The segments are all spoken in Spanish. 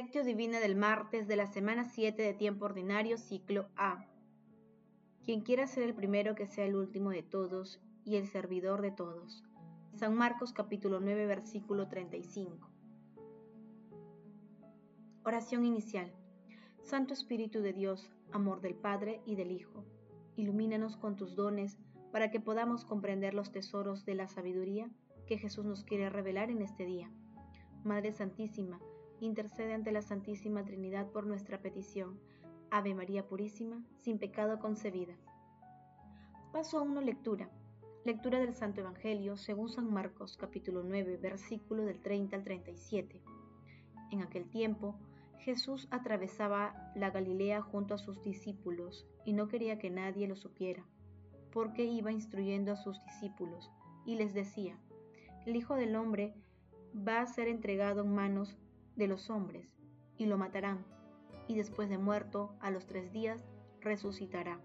Lectio Divina del martes de la semana 7 de tiempo ordinario, ciclo A. Quien quiera ser el primero que sea el último de todos y el servidor de todos. San Marcos capítulo 9 versículo 35. Oración inicial. Santo Espíritu de Dios, amor del Padre y del Hijo, ilumínanos con tus dones para que podamos comprender los tesoros de la sabiduría que Jesús nos quiere revelar en este día. Madre Santísima, intercede ante la Santísima Trinidad por nuestra petición. Ave María Purísima, sin pecado concebida. Paso a una lectura. Lectura del Santo Evangelio según San Marcos capítulo 9 versículo del 30 al 37. En aquel tiempo, Jesús atravesaba la Galilea junto a sus discípulos y no quería que nadie lo supiera, porque iba instruyendo a sus discípulos y les decía, el Hijo del Hombre va a ser entregado en manos de los hombres, y lo matarán, y después de muerto, a los tres días, resucitará.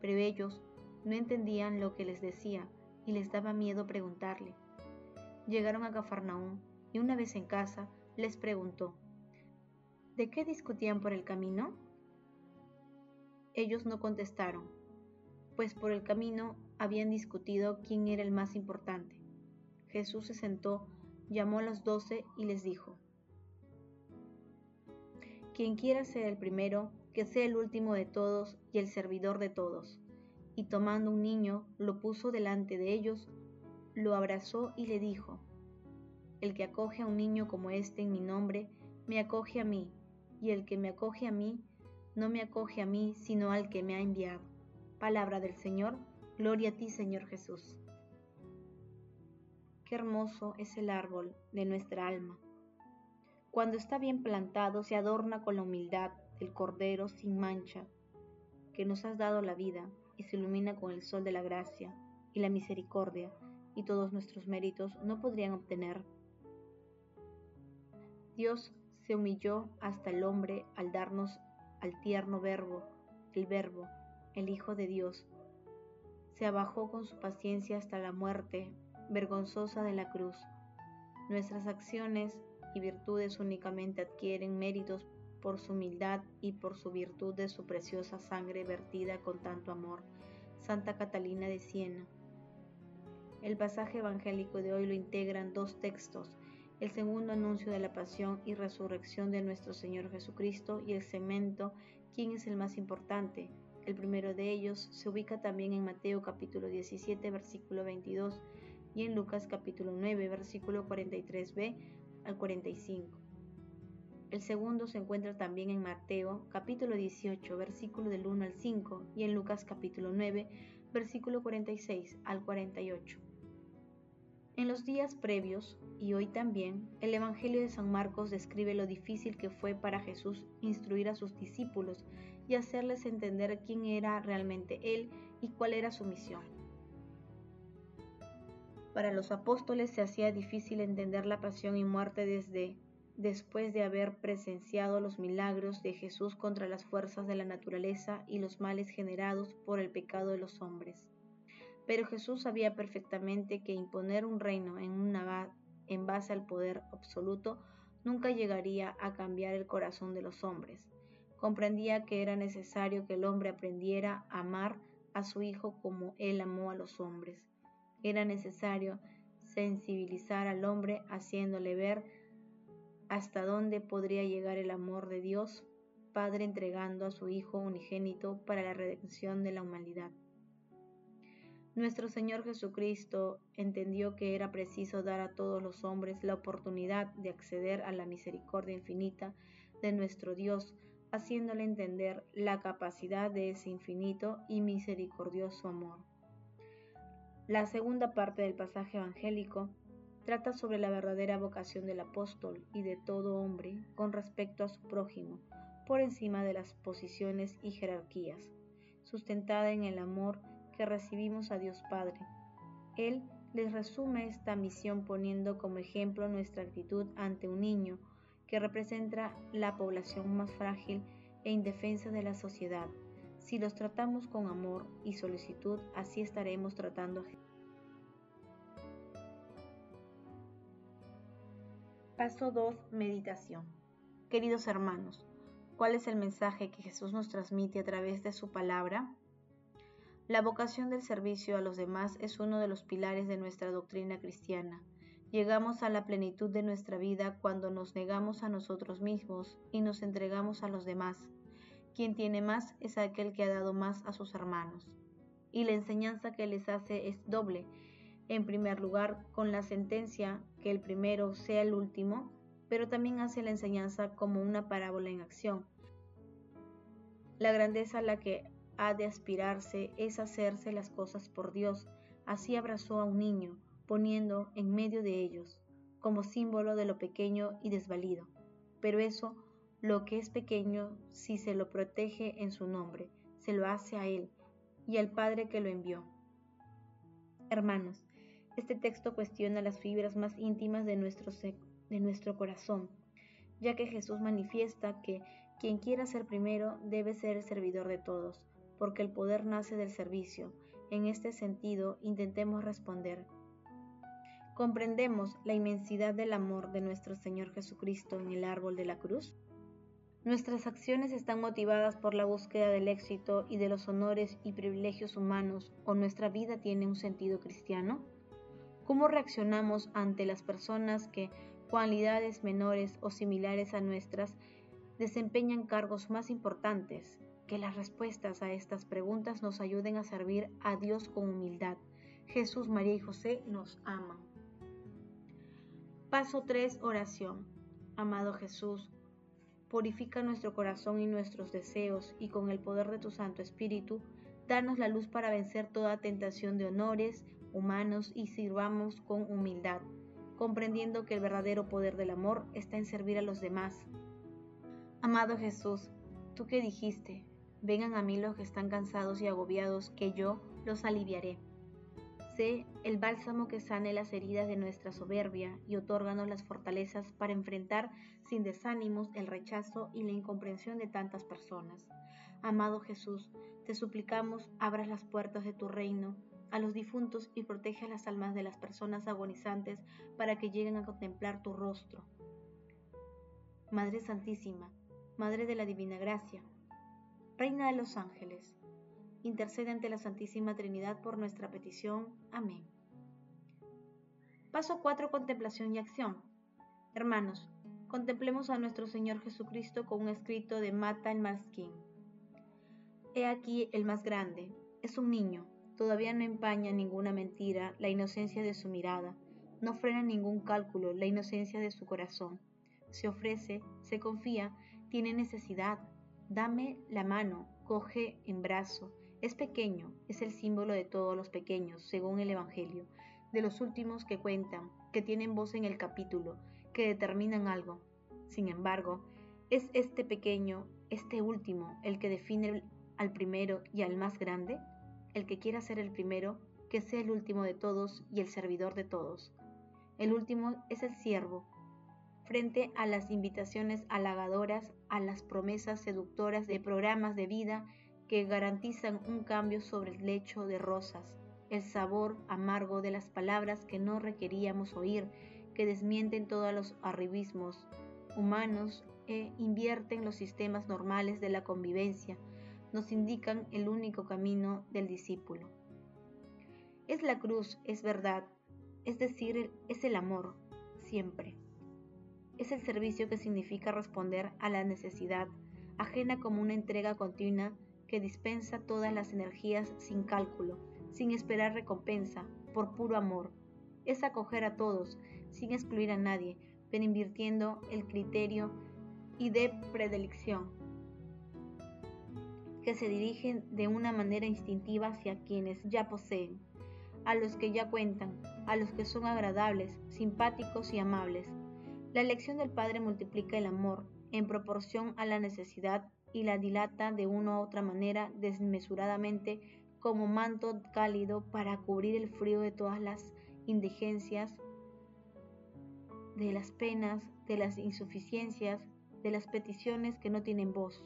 Pero ellos no entendían lo que les decía, y les daba miedo preguntarle. Llegaron a Cafarnaúm, y una vez en casa, les preguntó, ¿de qué discutían por el camino? Ellos no contestaron, pues por el camino habían discutido quién era el más importante. Jesús se sentó, llamó a los doce y les dijo, quien quiera ser el primero, que sea el último de todos y el servidor de todos. Y tomando un niño, lo puso delante de ellos, lo abrazó y le dijo, El que acoge a un niño como este en mi nombre, me acoge a mí, y el que me acoge a mí, no me acoge a mí, sino al que me ha enviado. Palabra del Señor, gloria a ti Señor Jesús. Qué hermoso es el árbol de nuestra alma cuando está bien plantado, se adorna con la humildad del Cordero sin mancha, que nos has dado la vida y se ilumina con el sol de la gracia y la misericordia, y todos nuestros méritos no podrían obtener. Dios se humilló hasta el hombre al darnos al tierno verbo, el verbo, el Hijo de Dios. Se abajó con su paciencia hasta la muerte vergonzosa de la cruz. Nuestras acciones y virtudes únicamente adquieren méritos por su humildad y por su virtud de su preciosa sangre vertida con tanto amor. Santa Catalina de Siena. El pasaje evangélico de hoy lo integran dos textos, el segundo anuncio de la pasión y resurrección de nuestro Señor Jesucristo y el cemento, ¿quién es el más importante? El primero de ellos se ubica también en Mateo capítulo 17 versículo 22 y en Lucas capítulo 9 versículo 43b al 45. El segundo se encuentra también en Mateo capítulo 18 versículo del 1 al 5 y en Lucas capítulo 9 versículo 46 al 48. En los días previos, y hoy también, el Evangelio de San Marcos describe lo difícil que fue para Jesús instruir a sus discípulos y hacerles entender quién era realmente Él y cuál era su misión. Para los apóstoles se hacía difícil entender la pasión y muerte desde después de haber presenciado los milagros de Jesús contra las fuerzas de la naturaleza y los males generados por el pecado de los hombres. Pero Jesús sabía perfectamente que imponer un reino en, una, en base al poder absoluto nunca llegaría a cambiar el corazón de los hombres. Comprendía que era necesario que el hombre aprendiera a amar a su Hijo como Él amó a los hombres era necesario sensibilizar al hombre haciéndole ver hasta dónde podría llegar el amor de Dios, Padre entregando a su Hijo unigénito para la redención de la humanidad. Nuestro Señor Jesucristo entendió que era preciso dar a todos los hombres la oportunidad de acceder a la misericordia infinita de nuestro Dios, haciéndole entender la capacidad de ese infinito y misericordioso amor. La segunda parte del pasaje evangélico trata sobre la verdadera vocación del apóstol y de todo hombre con respecto a su prójimo, por encima de las posiciones y jerarquías, sustentada en el amor que recibimos a Dios Padre. Él les resume esta misión poniendo como ejemplo nuestra actitud ante un niño, que representa la población más frágil e indefensa de la sociedad, si los tratamos con amor y solicitud, así estaremos tratando a Paso 2. Meditación. Queridos hermanos, ¿cuál es el mensaje que Jesús nos transmite a través de su palabra? La vocación del servicio a los demás es uno de los pilares de nuestra doctrina cristiana. Llegamos a la plenitud de nuestra vida cuando nos negamos a nosotros mismos y nos entregamos a los demás. Quien tiene más es aquel que ha dado más a sus hermanos. Y la enseñanza que les hace es doble. En primer lugar, con la sentencia que el primero sea el último, pero también hace la enseñanza como una parábola en acción. La grandeza a la que ha de aspirarse es hacerse las cosas por Dios. Así abrazó a un niño, poniendo en medio de ellos, como símbolo de lo pequeño y desvalido. Pero eso, lo que es pequeño, si se lo protege en su nombre, se lo hace a Él y al Padre que lo envió. Hermanos, este texto cuestiona las fibras más íntimas de nuestro de nuestro corazón, ya que Jesús manifiesta que quien quiera ser primero debe ser el servidor de todos, porque el poder nace del servicio. En este sentido, intentemos responder. ¿Comprendemos la inmensidad del amor de nuestro Señor Jesucristo en el árbol de la cruz? Nuestras acciones están motivadas por la búsqueda del éxito y de los honores y privilegios humanos o nuestra vida tiene un sentido cristiano? ¿Cómo reaccionamos ante las personas que cualidades menores o similares a nuestras, desempeñan cargos más importantes, que las respuestas a estas preguntas nos ayuden a servir a Dios con humildad. Jesús, María y José nos aman. Paso 3. Oración. Amado Jesús, purifica nuestro corazón y nuestros deseos y con el poder de tu Santo Espíritu, danos la luz para vencer toda tentación de honores humanos y sirvamos con humildad comprendiendo que el verdadero poder del amor está en servir a los demás. Amado Jesús, tú que dijiste, vengan a mí los que están cansados y agobiados, que yo los aliviaré. Sé el bálsamo que sane las heridas de nuestra soberbia y otórganos las fortalezas para enfrentar sin desánimos el rechazo y la incomprensión de tantas personas. Amado Jesús, te suplicamos abras las puertas de tu reino a los difuntos y protege a las almas de las personas agonizantes para que lleguen a contemplar tu rostro. Madre Santísima, Madre de la Divina Gracia, Reina de los Ángeles, intercede ante la Santísima Trinidad por nuestra petición. Amén. Paso 4. Contemplación y acción. Hermanos, contemplemos a nuestro Señor Jesucristo con un escrito de Mata el Masquín. He aquí el más grande, es un niño, Todavía no empaña ninguna mentira la inocencia de su mirada, no frena ningún cálculo la inocencia de su corazón. Se ofrece, se confía, tiene necesidad. Dame la mano, coge en brazo. Es pequeño, es el símbolo de todos los pequeños, según el Evangelio, de los últimos que cuentan, que tienen voz en el capítulo, que determinan algo. Sin embargo, ¿es este pequeño, este último, el que define al primero y al más grande? el que quiera ser el primero, que sea el último de todos y el servidor de todos. El último es el siervo, frente a las invitaciones halagadoras, a las promesas seductoras de programas de vida que garantizan un cambio sobre el lecho de rosas, el sabor amargo de las palabras que no requeríamos oír, que desmienten todos los arribismos humanos e invierten los sistemas normales de la convivencia, nos indican el único camino del discípulo. Es la cruz, es verdad, es decir, es el amor, siempre. Es el servicio que significa responder a la necesidad, ajena como una entrega continua que dispensa todas las energías sin cálculo, sin esperar recompensa, por puro amor. Es acoger a todos, sin excluir a nadie, pero invirtiendo el criterio y de predilección que se dirigen de una manera instintiva hacia quienes ya poseen, a los que ya cuentan, a los que son agradables, simpáticos y amables. La elección del Padre multiplica el amor en proporción a la necesidad y la dilata de una u otra manera desmesuradamente como manto cálido para cubrir el frío de todas las indigencias, de las penas, de las insuficiencias, de las peticiones que no tienen voz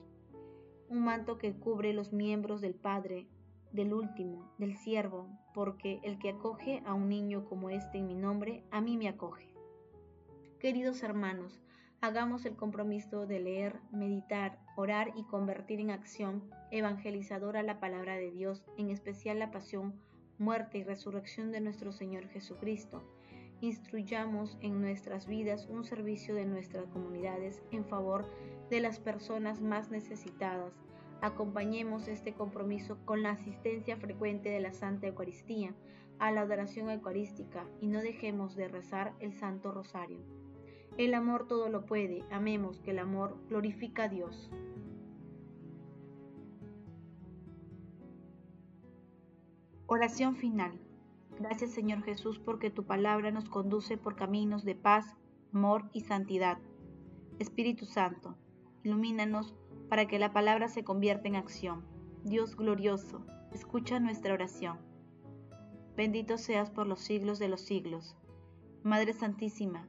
un manto que cubre los miembros del Padre, del último, del siervo, porque el que acoge a un niño como este en mi nombre, a mí me acoge. Queridos hermanos, Hagamos el compromiso de leer, meditar, orar y convertir en acción evangelizadora la palabra de Dios, en especial la pasión, muerte y resurrección de nuestro Señor Jesucristo. Instruyamos en nuestras vidas un servicio de nuestras comunidades en favor de las personas más necesitadas. Acompañemos este compromiso con la asistencia frecuente de la Santa Eucaristía, a la adoración eucarística y no dejemos de rezar el Santo Rosario. El amor todo lo puede, amemos que el amor glorifica a Dios. Oración final. Gracias Señor Jesús porque tu palabra nos conduce por caminos de paz, amor y santidad. Espíritu Santo, ilumínanos para que la palabra se convierta en acción. Dios glorioso, escucha nuestra oración. Bendito seas por los siglos de los siglos. Madre Santísima,